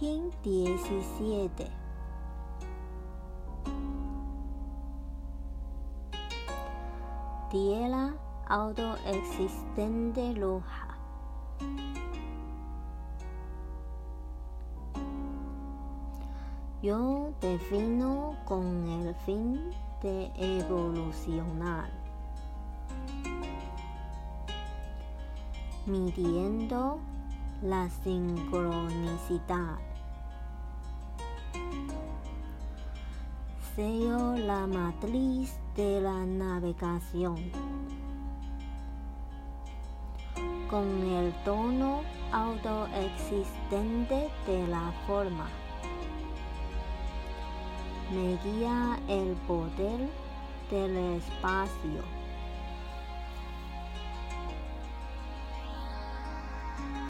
Imagen 17 Tierra autoexistente roja. Yo defino con el fin de evolucionar, midiendo la sincronicidad. Sello la matriz de la navegación con el tono autoexistente de la forma. Me guía el poder del espacio.